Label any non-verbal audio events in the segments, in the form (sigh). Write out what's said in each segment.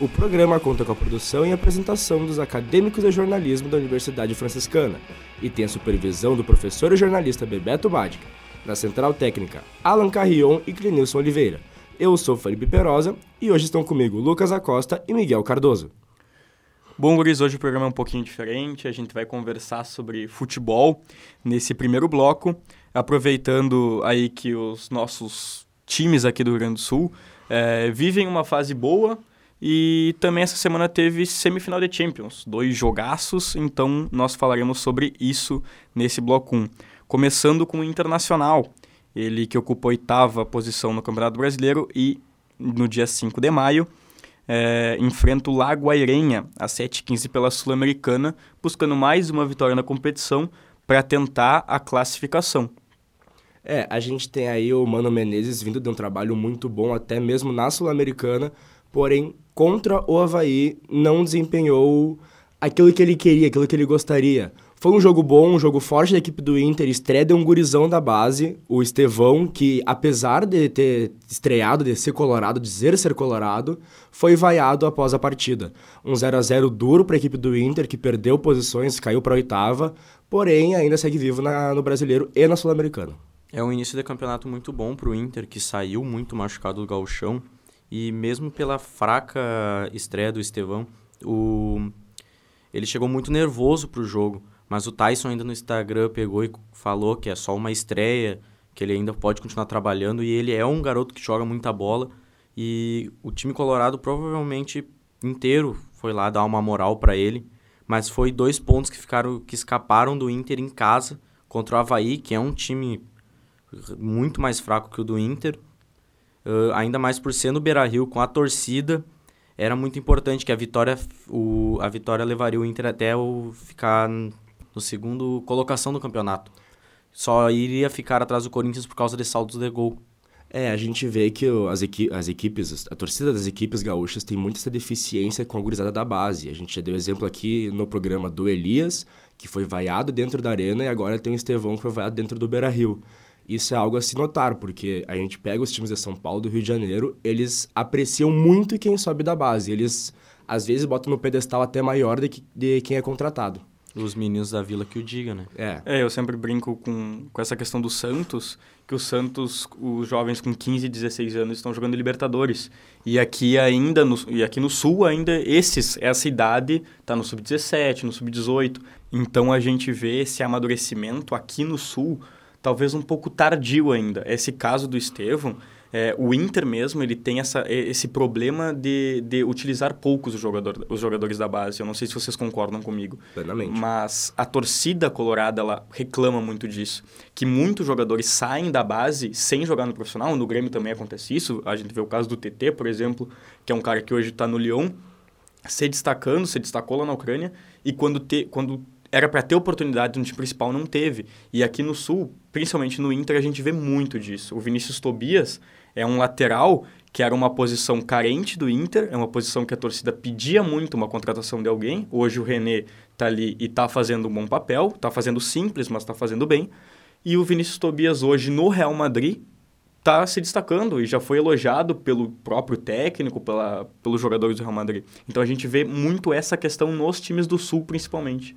O programa conta com a produção e apresentação dos acadêmicos de jornalismo da Universidade Franciscana e tem a supervisão do professor e jornalista Bebeto Badic, na Central Técnica Alan Carrion e Clenilson Oliveira. Eu sou Felipe Perosa e hoje estão comigo Lucas Acosta e Miguel Cardoso. Bom, Guris, hoje o programa é um pouquinho diferente. A gente vai conversar sobre futebol nesse primeiro bloco, aproveitando aí que os nossos times aqui do Rio Grande do Sul é, vivem uma fase boa e também essa semana teve semifinal de Champions, dois jogaços, então nós falaremos sobre isso nesse bloco 1. Começando com o Internacional, ele que ocupou a oitava posição no Campeonato Brasileiro e no dia 5 de maio é, enfrenta o Lago Airenha às 7h15 pela Sul-Americana, buscando mais uma vitória na competição para tentar a classificação. É, a gente tem aí o Mano Menezes vindo de um trabalho muito bom, até mesmo na Sul-Americana, porém, contra o Havaí, não desempenhou aquilo que ele queria, aquilo que ele gostaria. Foi um jogo bom, um jogo forte da equipe do Inter, estreia de um gurizão da base, o Estevão, que apesar de ter estreado, de ser colorado, dizer ser colorado, foi vaiado após a partida. Um 0 a 0 duro para a equipe do Inter, que perdeu posições, caiu para a oitava, porém ainda segue vivo na, no Brasileiro e na Sul-Americana. É um início de campeonato muito bom para o Inter, que saiu muito machucado do gauchão, e mesmo pela fraca estreia do Estevão, o... ele chegou muito nervoso para o jogo. Mas o Tyson ainda no Instagram pegou e falou que é só uma estreia, que ele ainda pode continuar trabalhando e ele é um garoto que joga muita bola e o time colorado provavelmente inteiro foi lá dar uma moral para ele, mas foi dois pontos que ficaram que escaparam do Inter em casa contra o Havaí, que é um time muito mais fraco que o do Inter, uh, ainda mais por ser no Beira-Rio com a torcida, era muito importante que a vitória o, a vitória levaria o Inter até o ficar no segundo colocação do campeonato. Só iria ficar atrás do Corinthians por causa de saldos de gol. É, a gente vê que as, equi as equipes, a torcida das equipes gaúchas tem muita essa deficiência com a gurizada da base. A gente já deu exemplo aqui no programa do Elias, que foi vaiado dentro da arena, e agora tem o Estevão, que foi vaiado dentro do Beira-Rio. Isso é algo a se notar, porque a gente pega os times de São Paulo, do Rio de Janeiro, eles apreciam muito quem sobe da base. Eles, às vezes, botam no pedestal até maior de, que, de quem é contratado. Os meninos da vila que o diga, né? É. é, eu sempre brinco com, com essa questão do Santos, que o Santos, os jovens com 15, 16 anos estão jogando Libertadores. E aqui ainda, no, e aqui no Sul ainda, esses, essa idade está no Sub-17, no Sub-18. Então a gente vê esse amadurecimento aqui no Sul, talvez um pouco tardio ainda. Esse caso do Estevão, é, o Inter mesmo, ele tem essa, esse problema de, de utilizar poucos os, jogador, os jogadores da base. Eu não sei se vocês concordam comigo. Plenamente. Mas a torcida colorada, ela reclama muito disso. Que muitos jogadores saem da base sem jogar no profissional. No Grêmio também acontece isso. A gente vê o caso do TT, por exemplo, que é um cara que hoje está no Lyon, se destacando, se destacou lá na Ucrânia. E quando, te, quando era para ter oportunidade no time principal, não teve. E aqui no Sul, principalmente no Inter, a gente vê muito disso. O Vinícius Tobias é um lateral que era uma posição carente do Inter, é uma posição que a torcida pedia muito uma contratação de alguém. Hoje o René está ali e está fazendo um bom papel, está fazendo simples, mas está fazendo bem. E o Vinícius Tobias hoje no Real Madrid está se destacando e já foi elogiado pelo próprio técnico, pela, pelos jogadores do Real Madrid. Então a gente vê muito essa questão nos times do Sul, principalmente.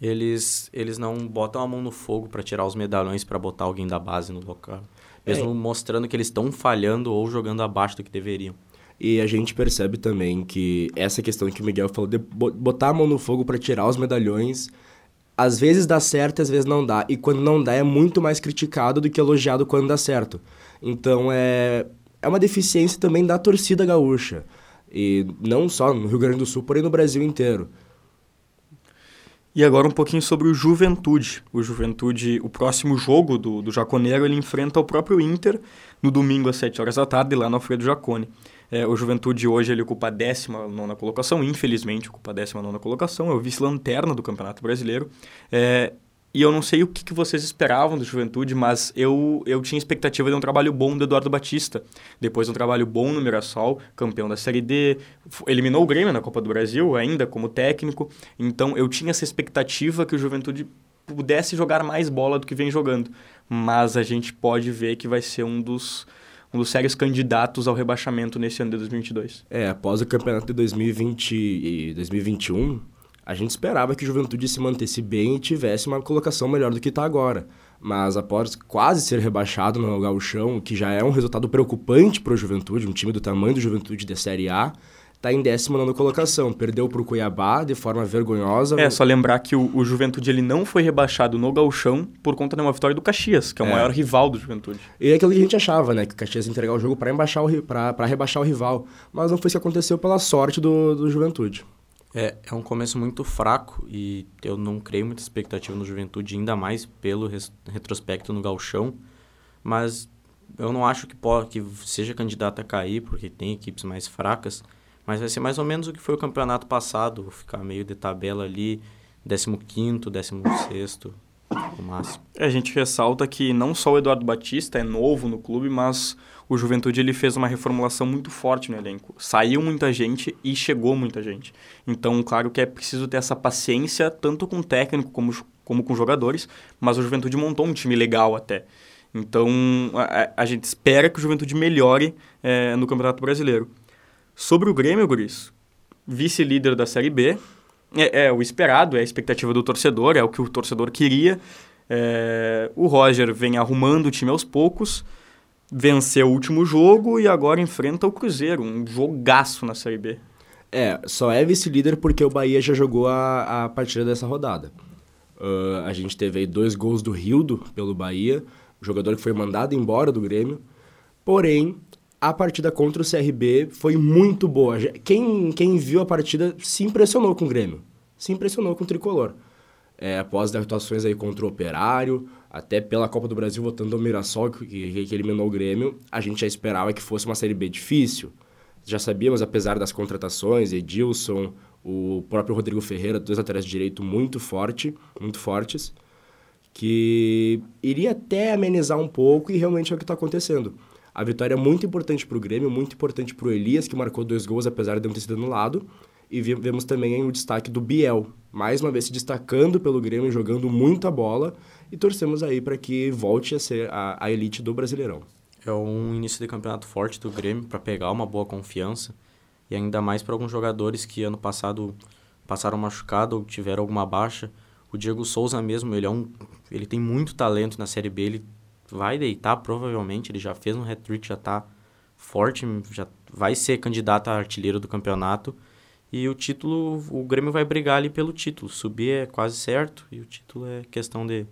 Eles, eles não botam a mão no fogo para tirar os medalhões para botar alguém da base no local. Mesmo é. mostrando que eles estão falhando ou jogando abaixo do que deveriam. E a gente percebe também que essa questão que o Miguel falou de botar a mão no fogo para tirar os medalhões, às vezes dá certo, às vezes não dá. E quando não dá, é muito mais criticado do que elogiado quando dá certo. Então é, é uma deficiência também da torcida gaúcha. E não só no Rio Grande do Sul, porém no Brasil inteiro. E agora um pouquinho sobre o Juventude. O Juventude, o próximo jogo do, do Jaconeiro, ele enfrenta o próprio Inter no domingo às 7 horas da tarde, lá no Alfredo Jacone. É, o Juventude hoje ele ocupa a 19 colocação, infelizmente ocupa a 19 colocação, é o vice-lanterna do Campeonato Brasileiro. É, e eu não sei o que, que vocês esperavam do Juventude, mas eu, eu tinha expectativa de um trabalho bom do Eduardo Batista. Depois um trabalho bom no Mirassol, campeão da Série D, eliminou o Grêmio na Copa do Brasil ainda como técnico. Então eu tinha essa expectativa que o Juventude pudesse jogar mais bola do que vem jogando. Mas a gente pode ver que vai ser um dos, um dos sérios candidatos ao rebaixamento nesse ano de 2022. É, após o campeonato de 2020 e 2021 a gente esperava que o Juventude se mantesse bem e tivesse uma colocação melhor do que está agora. Mas após quase ser rebaixado no Gauchão, que já é um resultado preocupante para o Juventude, um time do tamanho do Juventude de Série A, está em 19 colocação. Perdeu para o Cuiabá de forma vergonhosa. É, só lembrar que o, o, Juventude ele não foi rebaixado no Gauchão por conta de uma vitória do Caxias, que é o é. maior rival do Juventude. E é aquilo que a gente achava, né? Que o Caxias ia entregar o jogo para rebaixar o rival. Mas não foi isso que aconteceu pela sorte do, do Juventude. É, é um começo muito fraco e eu não creio muita expectativa no Juventude, ainda mais pelo res, retrospecto no Galchão, mas eu não acho que, pode, que seja candidato a cair, porque tem equipes mais fracas, mas vai ser mais ou menos o que foi o campeonato passado, ficar meio de tabela ali, 15º, 16º, no máximo. É, a gente ressalta que não só o Eduardo Batista é novo no clube, mas o Juventude ele fez uma reformulação muito forte no elenco. Saiu muita gente e chegou muita gente. Então, claro que é preciso ter essa paciência, tanto com o técnico como, como com jogadores, mas o Juventude montou um time legal até. Então, a, a gente espera que o Juventude melhore é, no Campeonato Brasileiro. Sobre o Grêmio, Guris, vice-líder da Série B, é, é, o esperado, é a expectativa do torcedor, é o que o torcedor queria. É, o Roger vem arrumando o time aos poucos, venceu o último jogo e agora enfrenta o Cruzeiro, um jogaço na Série B. É, só é vice-líder porque o Bahia já jogou a, a partida dessa rodada. Uh, a gente teve aí dois gols do Rildo pelo Bahia, jogador que foi mandado embora do Grêmio. Porém, a partida contra o CRB foi muito boa. Quem, quem viu a partida se impressionou com o Grêmio, se impressionou com o Tricolor. É, após as atuações aí contra o Operário, até pela Copa do Brasil, voltando ao Mirassol, que, que eliminou o Grêmio, a gente já esperava que fosse uma Série B difícil. Já sabíamos, apesar das contratações, Edilson, o próprio Rodrigo Ferreira, dois laterais de direito muito forte, muito fortes, que iria até amenizar um pouco e realmente é o que está acontecendo. A vitória é muito importante para o Grêmio, muito importante para o Elias, que marcou dois gols, apesar de não ter sido anulado. E vemos também o destaque do Biel, mais uma vez se destacando pelo Grêmio, jogando muita bola. E torcemos aí para que volte a ser a, a elite do Brasileirão. É um início de campeonato forte do Grêmio para pegar uma boa confiança. E ainda mais para alguns jogadores que ano passado passaram machucado ou tiveram alguma baixa. O Diego Souza mesmo, ele é um ele tem muito talento na Série B, ele vai deitar provavelmente, ele já fez um hat-trick, já está forte, já vai ser candidato a artilheiro do campeonato. E o título, o Grêmio vai brigar ali pelo título. Subir é quase certo e o título é questão de,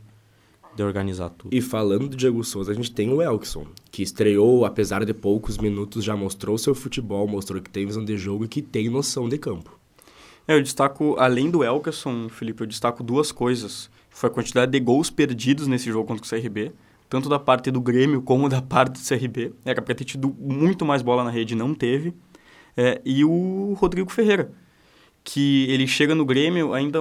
de organizar tudo. E falando do Diego Souza, a gente tem o Elkson, que estreou, apesar de poucos minutos, já mostrou seu futebol, mostrou que tem visão de jogo e que tem noção de campo. É, eu destaco, além do Elkson, Felipe, eu destaco duas coisas. Foi a quantidade de gols perdidos nesse jogo contra o CRB, tanto da parte do Grêmio como da parte do CRB. Era para ter tido muito mais bola na rede, não teve é, e o Rodrigo Ferreira, que ele chega no Grêmio ainda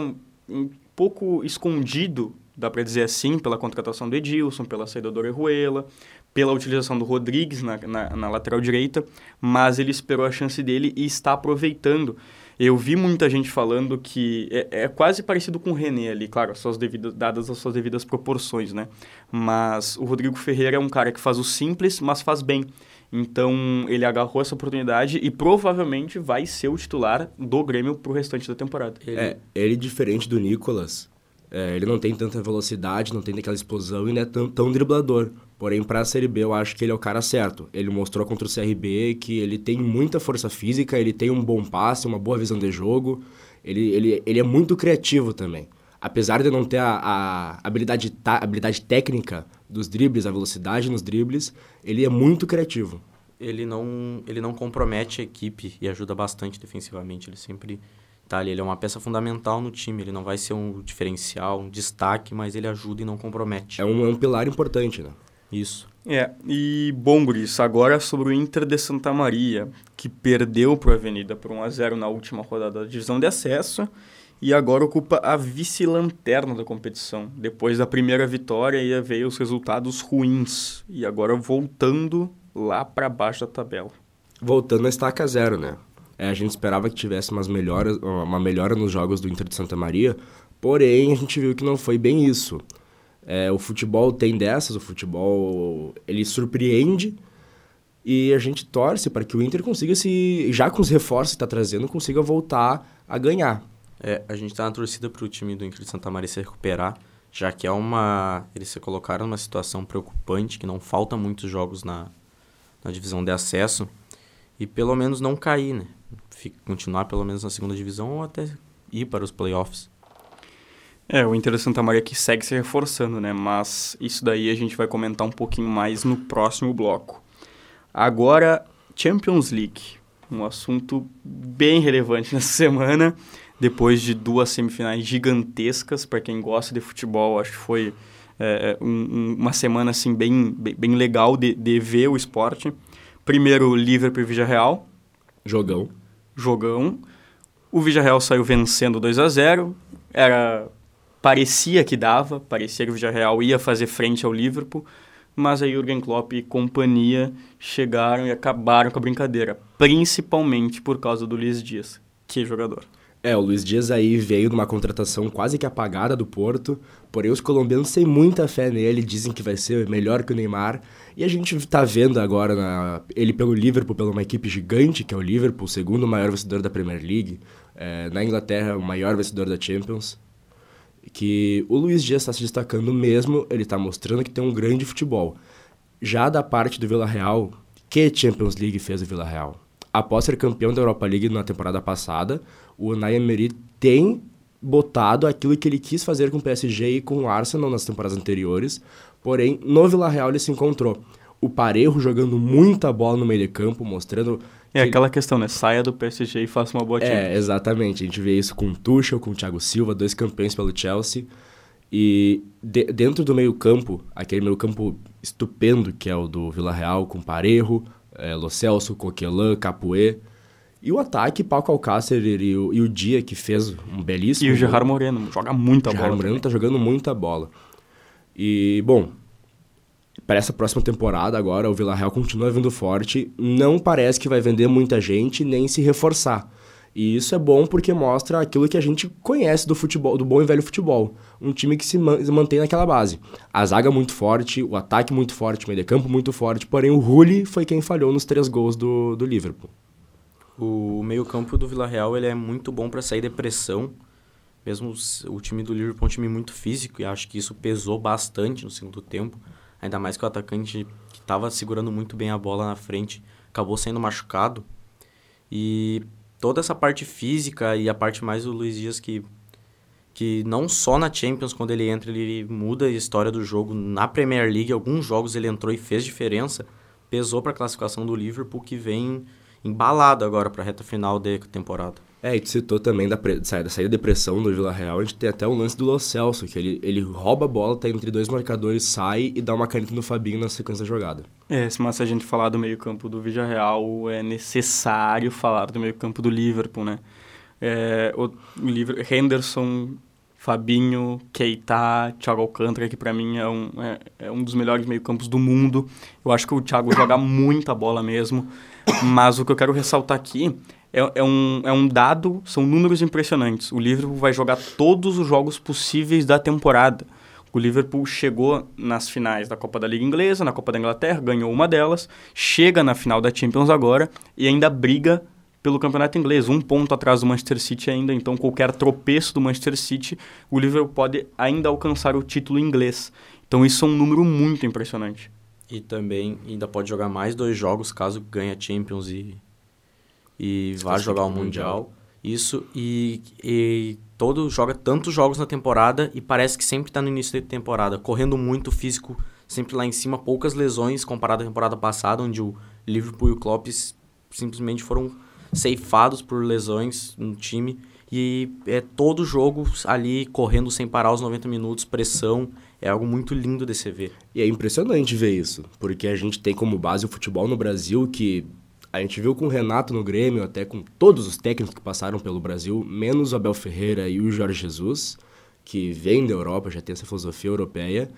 um pouco escondido, dá para dizer assim, pela contratação do Edilson, pela saída do Orejuela, pela utilização do Rodrigues na, na, na, lateral direita, mas ele esperou a chance dele e está aproveitando. Eu vi muita gente falando que é, é quase parecido com o René ali, claro, suas devidas, dadas as suas devidas proporções, né? Mas o Rodrigo Ferreira é um cara que faz o simples, mas faz bem. Então ele agarrou essa oportunidade e provavelmente vai ser o titular do Grêmio pro restante da temporada. Ele... É, ele diferente do Nicolas, é, ele não tem tanta velocidade, não tem aquela explosão e não é tão, tão driblador. Porém, para a Série B, eu acho que ele é o cara certo. Ele mostrou contra o CRB que ele tem muita força física, ele tem um bom passe, uma boa visão de jogo. Ele, ele, ele é muito criativo também. Apesar de não ter a, a habilidade, ta, habilidade técnica dos dribles, a velocidade nos dribles, ele é muito criativo. Ele não, ele não compromete a equipe e ajuda bastante defensivamente. Ele sempre tá ali. Ele é uma peça fundamental no time. Ele não vai ser um diferencial, um destaque, mas ele ajuda e não compromete. É um, é um pilar importante, né? Isso. É, e bom, Guris, agora sobre o Inter de Santa Maria, que perdeu para a Avenida por 1 a 0 na última rodada da divisão de acesso e agora ocupa a vice-lanterna da competição. Depois da primeira vitória, ia veio os resultados ruins e agora voltando lá para baixo da tabela. Voltando a estaca zero, né? É, a gente esperava que tivesse umas melhoras, uma melhora nos jogos do Inter de Santa Maria, porém a gente viu que não foi bem isso. É, o futebol tem dessas, o futebol ele surpreende e a gente torce para que o Inter consiga se, já com os reforços que está trazendo, consiga voltar a ganhar. É, a gente está na torcida para o time do Inter de Santa Maria se recuperar, já que é uma. Eles se colocaram numa situação preocupante, que não falta muitos jogos na, na divisão de acesso, e pelo menos não cair, né? Fica, continuar pelo menos na segunda divisão ou até ir para os playoffs. É, o Inter de Santa Maria que segue se reforçando, né? Mas isso daí a gente vai comentar um pouquinho mais no próximo bloco. Agora, Champions League. Um assunto bem relevante (laughs) nessa semana depois de duas semifinais gigantescas para quem gosta de futebol. Acho que foi é, um, uma semana assim bem, bem, bem legal de, de, ver o esporte. Primeiro, Liverpool e Real. Jogão. Jogão. O Real saiu vencendo 2 a 0 Era parecia que dava, parecia que o Real ia fazer frente ao Liverpool, mas aí Jurgen Klopp e companhia chegaram e acabaram com a brincadeira, principalmente por causa do Luiz Dias. Que jogador. É, o Luiz Dias aí veio numa contratação quase que apagada do Porto, porém os colombianos têm muita fé nele, dizem que vai ser melhor que o Neymar, e a gente tá vendo agora na, ele pelo Liverpool, pela uma equipe gigante, que é o Liverpool, o segundo maior vencedor da Premier League, é, na Inglaterra, o maior vencedor da Champions, que o Luiz Dias está se destacando mesmo, ele está mostrando que tem um grande futebol. Já da parte do Vila Real, que Champions League fez o Vila Real? Após ser campeão da Europa League na temporada passada, o Unai Emery tem botado aquilo que ele quis fazer com o PSG e com o Arsenal nas temporadas anteriores, porém no Villarreal ele se encontrou. O Parejo jogando muita bola no meio de campo, mostrando... É que... aquela questão, né? Saia do PSG e faça uma boa time. É, exatamente. A gente vê isso com o Tuchel, com o Thiago Silva, dois campeões pelo Chelsea. E de, dentro do meio campo, aquele meio campo estupendo que é o do Villarreal, com Parejo, é, Lo Celso, Coquelin, Capoe e o ataque, Paco Alcácer e o, e o Dia, que fez um belíssimo... E o Gerard Moreno, joga muita bola. O Gerard Moreno tá jogando muita bola. E, bom, para essa próxima temporada agora, o Vila Real continua vindo forte. Não parece que vai vender muita gente, nem se reforçar. E isso é bom porque mostra aquilo que a gente conhece do futebol, do bom e velho futebol. Um time que se mantém naquela base. A zaga muito forte, o ataque muito forte, o meio de campo muito forte, porém o Rulli foi quem falhou nos três gols do, do Liverpool. O meio-campo do Villarreal ele é muito bom para sair de pressão. Mesmo o time do Liverpool é um time muito físico e acho que isso pesou bastante no segundo tempo. Ainda mais que o atacante que estava segurando muito bem a bola na frente acabou sendo machucado. E toda essa parte física e a parte mais do Luiz Dias que que não só na Champions quando ele entra ele muda a história do jogo na Premier League alguns jogos ele entrou e fez diferença pesou para a classificação do Liverpool que vem embalado agora para a reta final da temporada. É, e tu citou também da, da saída da depressão do Vila Real, a gente tem até o lance do Lo Celso, que ele, ele rouba a bola, tá entre dois marcadores, sai e dá uma caneta no Fabinho na sequência da jogada. É, mas se a gente falar do meio campo do Vila Real, é necessário falar do meio campo do Liverpool, né? É, o, o Liverpool, Henderson, Fabinho, Keita, Thiago Alcântara, que para mim é um, é, é um dos melhores meio campos do mundo. Eu acho que o Thiago joga muita bola mesmo. Mas o que eu quero ressaltar aqui é, é, um, é um dado, são números impressionantes. O Liverpool vai jogar todos os jogos possíveis da temporada. O Liverpool chegou nas finais da Copa da Liga Inglesa, na Copa da Inglaterra, ganhou uma delas, chega na final da Champions agora e ainda briga pelo campeonato inglês, um ponto atrás do Manchester City ainda, então qualquer tropeço do Manchester City, o Liverpool pode ainda alcançar o título inglês. Então isso é um número muito impressionante. E também ainda pode jogar mais dois jogos caso ganhe a Champions e, e vá jogar o Mundial. Isso, e, e todo joga tantos jogos na temporada e parece que sempre está no início da temporada, correndo muito físico, sempre lá em cima, poucas lesões comparado à temporada passada, onde o Liverpool e o Klopp simplesmente foram ceifados por lesões no time. E é todo jogo ali correndo sem parar os 90 minutos, pressão, é algo muito lindo de se ver. E é impressionante ver isso, porque a gente tem como base o futebol no Brasil que A gente viu com o Renato no Grêmio, até com todos os técnicos que passaram pelo Brasil, menos o Abel Ferreira e o Jorge Jesus, que vem da Europa, já tem essa filosofia europeia,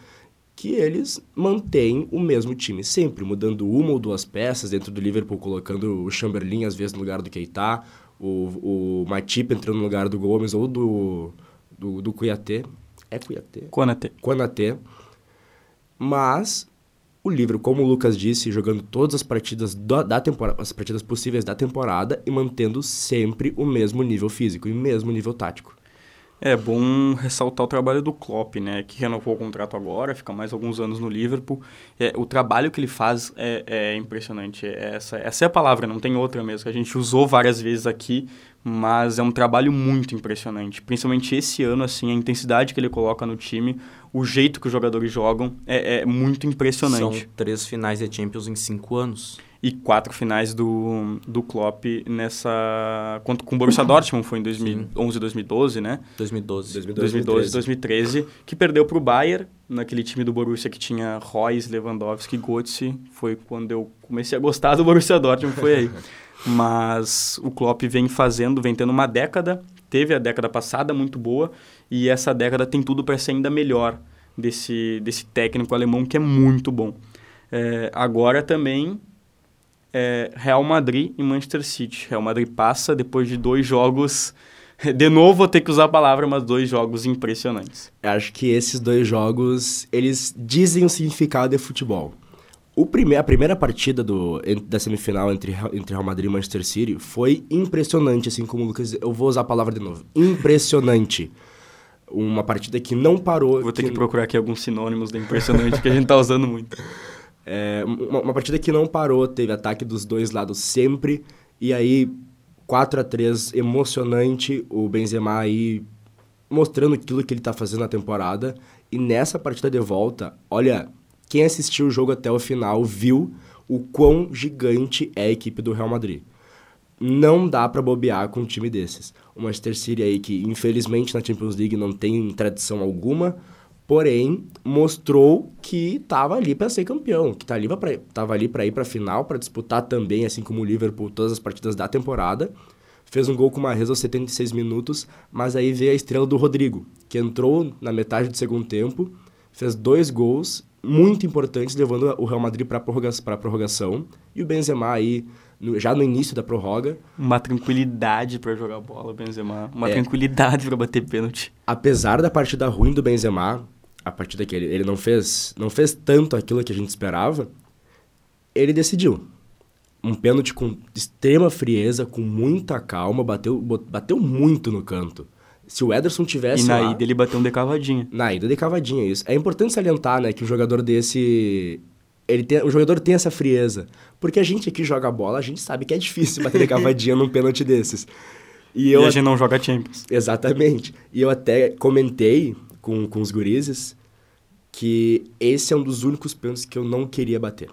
que eles mantêm o mesmo time sempre, mudando uma ou duas peças dentro do Liverpool, colocando o Chamberlain às vezes no lugar do Keita, o, o Matip entrando no lugar do Gomes ou do, do, do Cuiatê. É Cuiatê? Konaté. Konaté. Mas o livro, como o Lucas disse, jogando todas as partidas da, da temporada, as partidas possíveis da temporada e mantendo sempre o mesmo nível físico e o mesmo nível tático. É bom ressaltar o trabalho do Klopp, né? Que renovou o contrato agora, fica mais alguns anos no Liverpool. É, o trabalho que ele faz é, é impressionante. É essa, essa é a palavra, não tem outra mesmo. Que a gente usou várias vezes aqui, mas é um trabalho muito impressionante. Principalmente esse ano, assim, a intensidade que ele coloca no time, o jeito que os jogadores jogam é, é muito impressionante. São três finais de Champions em cinco anos e quatro finais do, do Klopp nessa... Quanto, com o Borussia (coughs) Dortmund foi em 2011, 2012, né? 2012. 2012, 2012 2013. Que perdeu para o Bayern, naquele time do Borussia que tinha Royce, Lewandowski, Götze. Foi quando eu comecei a gostar do Borussia Dortmund, foi aí. (laughs) Mas o Klopp vem fazendo, vem tendo uma década. Teve a década passada muito boa e essa década tem tudo para ser ainda melhor desse, desse técnico alemão que é muito bom. É, agora também é Real Madrid e Manchester City. Real Madrid passa depois de dois jogos. (laughs) De novo, vou ter que usar a palavra, mas dois jogos impressionantes. Acho que esses dois jogos, eles dizem o significado de futebol. O prime a primeira partida do, da semifinal entre, entre Real Madrid e Manchester City foi impressionante, assim como o Lucas... Eu vou usar a palavra de novo. Impressionante. Uma partida que não parou... Vou ter que, que procurar aqui alguns sinônimos de impressionante que a gente tá usando muito. (laughs) É, uma, uma, partida que não parou, teve ataque dos dois lados sempre. E aí, 4 a 3 emocionante, o Benzema aí mostrando aquilo que ele tá fazendo na temporada. E nessa partida de volta, olha, quem assistiu o jogo até o final viu o quão gigante é a equipe do Real Madrid. Não dá para bobear com um time desses. O Manchester City aí que infelizmente na Champions League não tem tradição alguma, porém mostrou que estava ali para ser campeão, que tá ali tava ali para ir para final, para disputar também, assim como o Liverpool, todas as partidas da temporada. Fez um gol com uma aos 76 minutos, mas aí veio a estrela do Rodrigo, que entrou na metade do segundo tempo, fez dois gols muito importantes, levando o Real Madrid para a prorrogação, e o Benzema aí no, já no início da prorroga. Uma tranquilidade para jogar bola, Benzema. Uma é, tranquilidade para bater pênalti. Apesar da partida ruim do Benzema, a partir daquele, ele não fez, não fez tanto aquilo que a gente esperava, ele decidiu. Um pênalti com extrema frieza, com muita calma, bateu, bateu muito no canto. Se o Ederson tivesse. E na lá, ida ele bateu um de cavadinha. Na ida de cavadinha, isso. É importante salientar, né, que o jogador desse. Ele tem, o jogador tem essa frieza. Porque a gente aqui joga bola, a gente sabe que é difícil bater de (laughs) cavadinha num pênalti desses. E, eu, e a gente não joga Champions. Exatamente. E eu até comentei com, com os gurizes que esse é um dos únicos pênaltis que eu não queria bater.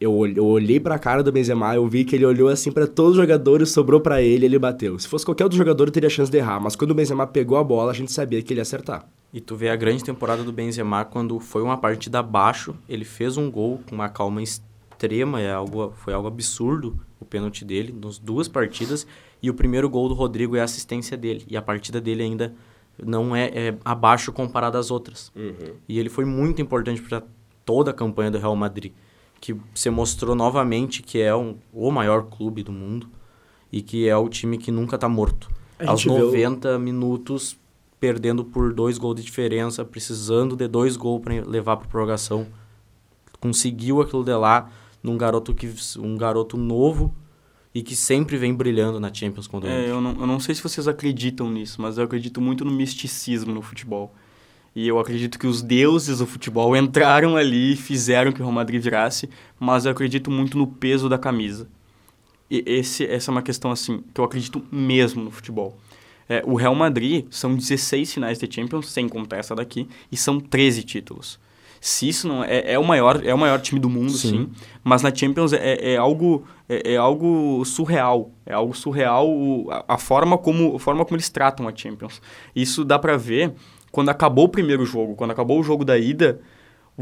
Eu, olhei pra cara do Benzema, eu vi que ele olhou assim para todos os jogadores, sobrou para ele, ele bateu. Se fosse qualquer outro jogador, eu teria chance de errar, mas quando o Benzema pegou a bola, a gente sabia que ele ia acertar. E tu vê a grande temporada do Benzema quando foi uma partida abaixo, ele fez um gol com uma calma extrema, é algo, foi algo absurdo o pênalti dele, nas duas partidas, e o primeiro gol do Rodrigo é a assistência dele, e a partida dele ainda não é, é abaixo comparado às outras. Uhum. E ele foi muito importante para toda a campanha do Real Madrid, que se mostrou novamente que é um, o maior clube do mundo e que é o time que nunca está morto. Aos 90 viu... minutos, perdendo por dois gols de diferença, precisando de dois gols para levar para prorrogação, conseguiu aquilo de lá num garoto que um garoto novo e que sempre vem brilhando na Champions quando é, eu não, eu não sei se vocês acreditam nisso, mas eu acredito muito no misticismo no futebol. E eu acredito que os deuses do futebol entraram ali e fizeram que o Real Madrid virasse, mas eu acredito muito no peso da camisa. E esse, essa é uma questão assim que eu acredito mesmo no futebol. É, o Real Madrid são 16 finais de Champions, sem contar essa daqui, e são 13 títulos se isso não é, é o maior é o maior time do mundo sim, sim mas na Champions é, é algo é, é, algo surreal é algo surreal a, a, forma como a forma como eles tratam a Champions isso dá para ver quando acabou o primeiro jogo quando acabou o jogo da ida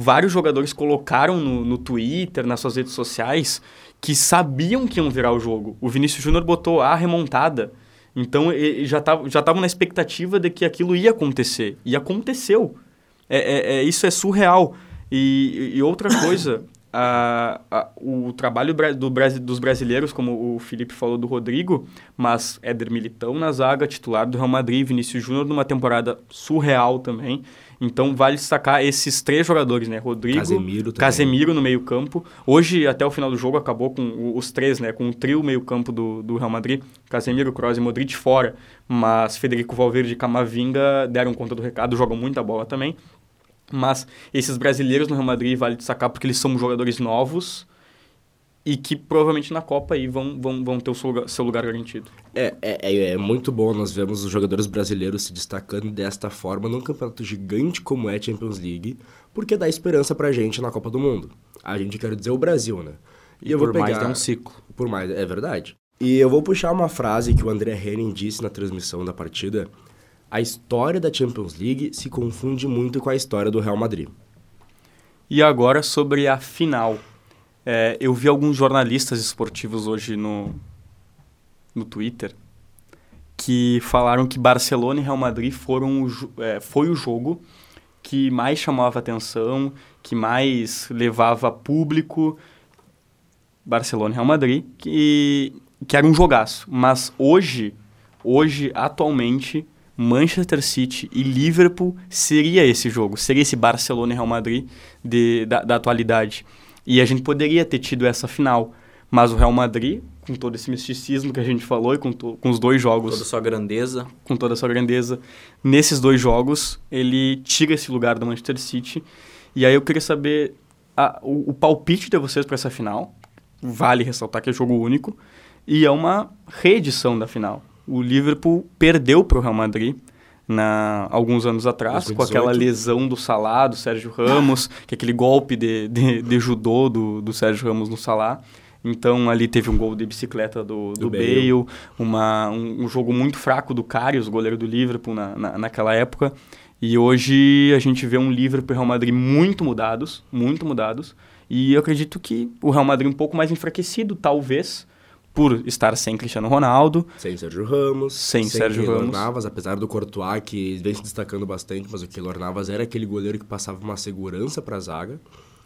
vários jogadores colocaram no, no Twitter, nas suas redes sociais, que sabiam que iam virar o jogo. O Vinícius Júnior botou a remontada. Então, já estavam já na expectativa de que aquilo ia acontecer. E aconteceu. É, é, é isso é surreal. E, e outra coisa, a, a, o trabalho do, dos brasileiros, como o Felipe falou do Rodrigo, mas Éder Militão na zaga, titular do Real Madrid, Vinícius Júnior numa temporada surreal também. Então vale destacar esses três jogadores, né? Rodrigo, Casemiro, Casemiro no meio-campo. Hoje, até o final do jogo, acabou com os três, né? Com o trio meio-campo do, do Real Madrid. Casemiro, Kroos e Modric fora. Mas Federico Valverde e Camavinga deram conta do recado, jogam muita bola também. Mas esses brasileiros no Real Madrid vale destacar porque eles são jogadores novos e que provavelmente na Copa aí vão, vão, vão ter o seu lugar, seu lugar garantido. É, é, é, muito bom nós vemos os jogadores brasileiros se destacando desta forma num campeonato gigante como é a Champions League, porque dá esperança pra gente na Copa do Mundo. A gente quer dizer o Brasil, né? E, e eu vou pegar... mais é um ciclo. Por mais, é verdade. E eu vou puxar uma frase que o André Henning disse na transmissão da partida, a história da Champions League se confunde muito com a história do Real Madrid. E agora sobre a final. É, eu vi alguns jornalistas esportivos hoje no, no Twitter que falaram que Barcelona e Real Madrid foram o, é, foi o jogo que mais chamava atenção, que mais levava público. Barcelona e Real Madrid, que, que era um jogaço. Mas hoje, hoje, atualmente, Manchester City e Liverpool seria esse jogo, seria esse Barcelona e Real Madrid de, da, da atualidade. E a gente poderia ter tido essa final, mas o Real Madrid, com todo esse misticismo que a gente falou e com, com os dois jogos... Toda a sua grandeza. Com toda a sua grandeza. Nesses dois jogos, ele tira esse lugar do Manchester City. E aí eu queria saber a, o, o palpite de vocês para essa final. Vale ressaltar que é jogo único. E é uma reedição da final o Liverpool perdeu para o Real Madrid na, alguns anos atrás, 2018. com aquela lesão do Salah, do Sérgio Ramos, (laughs) que é aquele golpe de, de, de, judô do, do Sérgio Ramos no Salah. Então ali teve um gol de bicicleta do, do, do Bale, Bale uma, um, um, jogo muito fraco do Karius, goleiro do Liverpool na, na, naquela época. E hoje a gente vê um Liverpool e Real Madrid muito mudados, muito mudados. E eu acredito que o Real Madrid um pouco mais enfraquecido, talvez, por estar sem Cristiano Ronaldo. Sem Sérgio Ramos. Sem, sem Sérgio Keylor Ramos. Navas, apesar do Courtois, que vem se destacando bastante, mas o Keylor Navas era aquele goleiro que passava uma segurança para a zaga.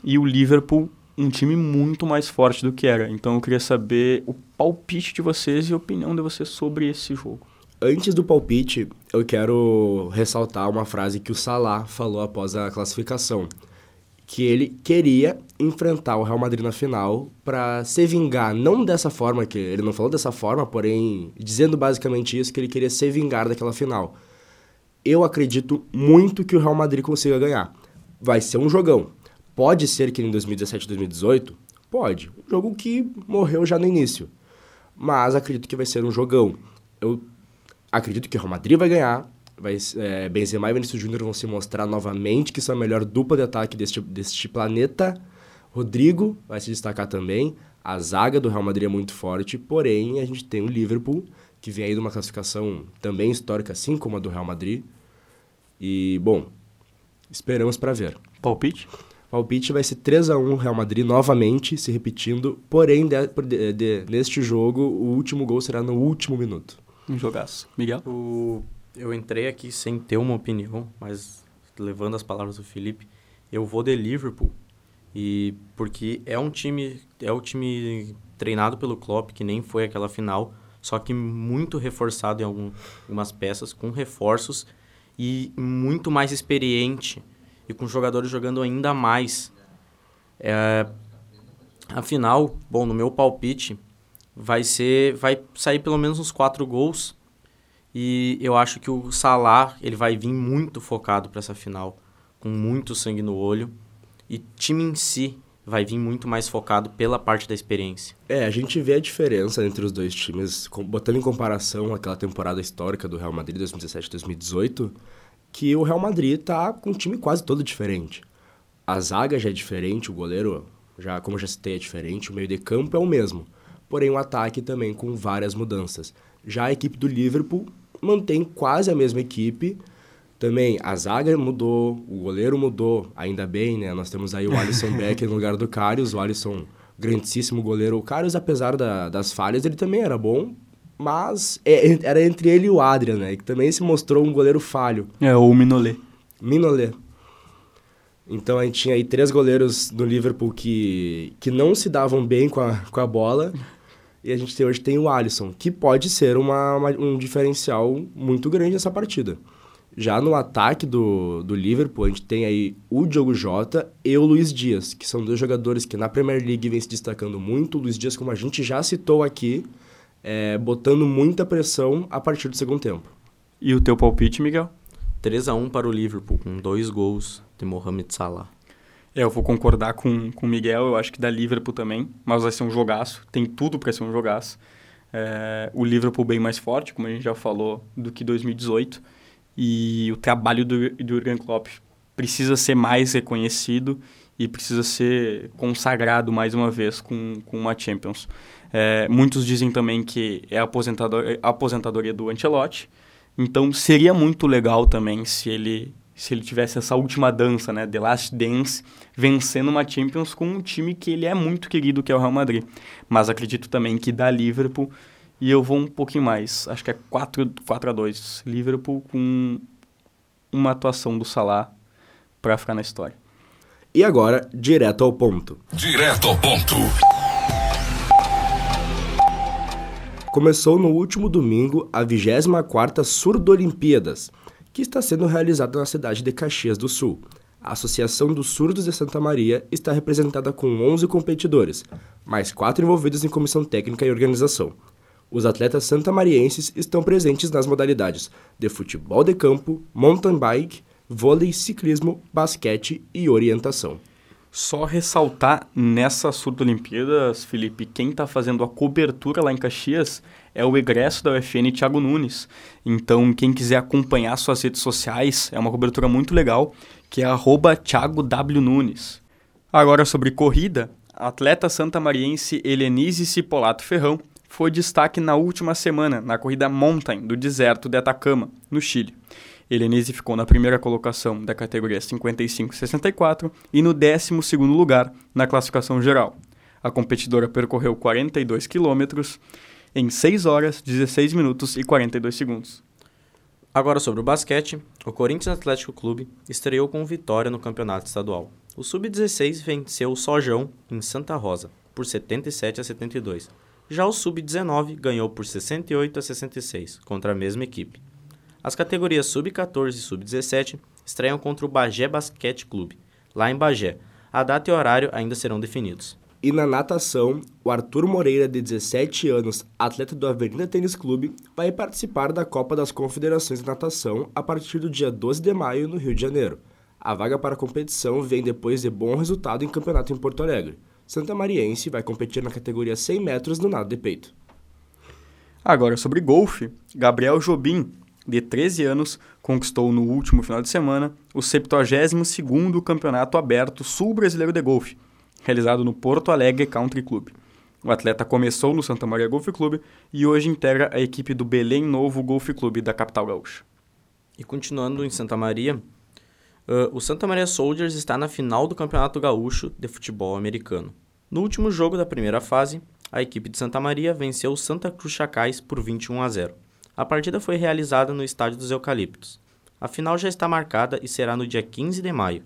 E o Liverpool, um time muito mais forte do que era. Então eu queria saber o palpite de vocês e a opinião de vocês sobre esse jogo. Antes do palpite, eu quero ressaltar uma frase que o Salah falou após a classificação que ele queria enfrentar o Real Madrid na final para se vingar, não dessa forma que ele não falou dessa forma, porém dizendo basicamente isso que ele queria se vingar daquela final. Eu acredito muito que o Real Madrid consiga ganhar. Vai ser um jogão. Pode ser que em 2017, 2018, pode. Um jogo que morreu já no início. Mas acredito que vai ser um jogão. Eu acredito que o Real Madrid vai ganhar, vai, é, Benzema e Vinícius Júnior vão se mostrar novamente que são a melhor dupla de ataque deste, deste planeta. Rodrigo vai se destacar também. A zaga do Real Madrid é muito forte, porém a gente tem o Liverpool, que vem aí de uma classificação também histórica, assim como a do Real Madrid. E, bom, esperamos para ver. Palpite? Palpite vai ser 3 a 1 Real Madrid novamente, se repetindo. Porém, de, de, de, neste jogo, o último gol será no último minuto. Um jogaço. Miguel? O eu entrei aqui sem ter uma opinião, mas levando as palavras do Felipe, eu vou de Liverpool. E porque é um time, é o time treinado pelo Klopp, que nem foi aquela final, só que muito reforçado em algum, algumas peças, com reforços e muito mais experiente e com jogadores jogando ainda mais. É, afinal, bom, no meu palpite, vai ser, vai sair pelo menos uns quatro gols e eu acho que o Salah, ele vai vir muito focado para essa final, com muito sangue no olho. E time em si vai vir muito mais focado pela parte da experiência. É, a gente vê a diferença entre os dois times, botando em comparação aquela temporada histórica do Real Madrid 2017-2018, que o Real Madrid tá com um time quase todo diferente. A zaga já é diferente, o goleiro, já como já citei, é diferente, o meio de campo é o mesmo. Porém, o ataque também com várias mudanças. Já a equipe do Liverpool mantém quase a mesma equipe, Também a zaga mudou, o goleiro mudou, ainda bem, né? Nós temos aí o Alisson (laughs) Becker no lugar do Karius, o Alisson, grandíssimo goleiro. O Karius, apesar da, das falhas, ele também era bom, mas é, era entre ele e o Adrian, né? Que também se mostrou um goleiro falho. É, o Minolé. Minolé. Então a gente tinha aí três goleiros do Liverpool que, que não se davam bem com a, com a bola. E a gente tem, hoje tem o Alisson, que pode ser uma, uma, um diferencial muito grande nessa partida. Já no ataque do, do Liverpool, a gente tem aí o Diogo Jota e o Luiz Dias, que são dois jogadores que na Premier League vem se destacando muito. O Luiz Dias, como a gente já citou aqui, é, botando muita pressão a partir do segundo tempo. E o teu palpite, Miguel? 3 a 1 para o Liverpool, com dois gols de Mohamed Salah. É, eu vou concordar com, o Miguel, eu acho que da Liverpool também, mas vai ser um jogaço, tem tudo para ser um jogaço. É, o Liverpool bem mais forte, como a gente já falou, do que 2018, e o trabalho do, do Jurgen Klopp precisa ser mais reconhecido e precisa ser consagrado mais uma vez com, com uma Champions. É, muitos dizem também que é a, aposentador, a aposentadoria do Ancelotti, então seria muito legal também se ele se ele tivesse essa última dança, né, The Last Dance, vencendo uma Champions com um time que ele é muito querido, que é o Real Madrid. Mas acredito também que dá Liverpool e eu vou um pouquinho mais, acho que é 4, 4 a 2 Liverpool com uma atuação do Salah para ficar na história. E agora, direto ao ponto. Direto ao ponto. Começou no último domingo a 24ª Surdo-Olimpíadas, que está sendo realizada na cidade de Caxias do Sul. A Associação dos Surdos de Santa Maria está representada com 11 competidores, mais quatro envolvidos em comissão técnica e organização. Os atletas santamarienses estão presentes nas modalidades de futebol de campo, mountain bike, vôlei, ciclismo, basquete e orientação. Só ressaltar nessa Surdo-Olimpíadas, Felipe, quem está fazendo a cobertura lá em Caxias é o egresso da UFN Thiago Nunes. Então, quem quiser acompanhar suas redes sociais, é uma cobertura muito legal, que é arroba Thiago W. Nunes. Agora sobre corrida, a atleta santamariense Helenise Cipolato Ferrão foi destaque na última semana na corrida Mountain do deserto de Atacama, no Chile. Helenise ficou na primeira colocação da categoria 55-64 e no 12 lugar na classificação geral. A competidora percorreu 42 quilômetros em 6 horas, 16 minutos e 42 segundos. Agora sobre o basquete, o Corinthians Atlético Clube estreou com vitória no campeonato estadual. O Sub-16 venceu o Sojão em Santa Rosa por 77 a 72. Já o Sub-19 ganhou por 68 a 66 contra a mesma equipe. As categorias Sub-14 e Sub-17 estreiam contra o Bagé Basquete Clube, lá em Bagé. A data e horário ainda serão definidos. E na natação, o Arthur Moreira, de 17 anos, atleta do Avenida Tênis Clube, vai participar da Copa das Confederações de Natação a partir do dia 12 de maio, no Rio de Janeiro. A vaga para a competição vem depois de bom resultado em campeonato em Porto Alegre. Santa Mariense vai competir na categoria 100 metros no nado de peito. Agora sobre golfe, Gabriel Jobim, de 13 anos, conquistou no último final de semana o 72º Campeonato Aberto Sul-Brasileiro de Golfe, realizado no Porto Alegre Country Club. O atleta começou no Santa Maria Golf Clube e hoje integra a equipe do Belém Novo Golf Clube da capital gaúcha. E continuando em Santa Maria, uh, o Santa Maria Soldiers está na final do Campeonato Gaúcho de Futebol Americano. No último jogo da primeira fase, a equipe de Santa Maria venceu o Santa Cruz Chacais por 21 a 0. A partida foi realizada no Estádio dos Eucaliptos. A final já está marcada e será no dia 15 de maio,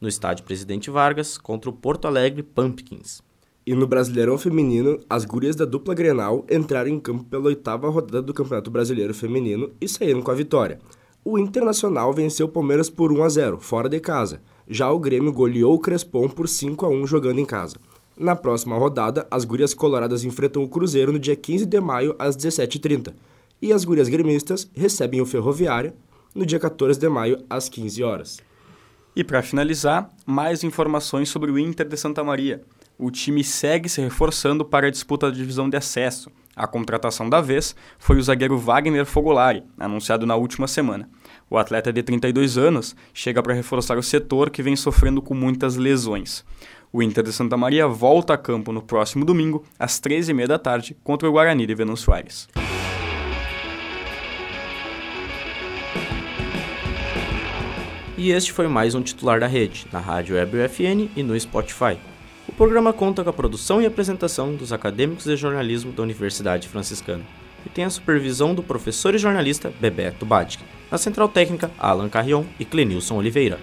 no Estádio Presidente Vargas, contra o Porto Alegre Pumpkins. E no Brasileirão Feminino, as gurias da dupla Grenal entraram em campo pela oitava rodada do Campeonato Brasileiro Feminino e saíram com a vitória. O Internacional venceu o Palmeiras por 1 a 0, fora de casa. Já o Grêmio goleou o Crespon por 5 a 1 jogando em casa. Na próxima rodada, as gurias coloradas enfrentam o Cruzeiro no dia 15 de maio às 17h30 e as gurias gremistas recebem o Ferroviário no dia 14 de maio, às 15 horas. E para finalizar, mais informações sobre o Inter de Santa Maria. O time segue se reforçando para a disputa da divisão de acesso. A contratação da vez foi o zagueiro Wagner Fogolari, anunciado na última semana. O atleta de 32 anos chega para reforçar o setor que vem sofrendo com muitas lesões. O Inter de Santa Maria volta a campo no próximo domingo, às 13h30 da tarde, contra o Guarani de Venâncio Aires. E este foi mais um titular da rede, na Rádio Web UFN e no Spotify. O programa conta com a produção e apresentação dos acadêmicos de jornalismo da Universidade Franciscana e tem a supervisão do professor e jornalista Bebeto Badic. Na central técnica, Alan Carrion e Clenilson Oliveira.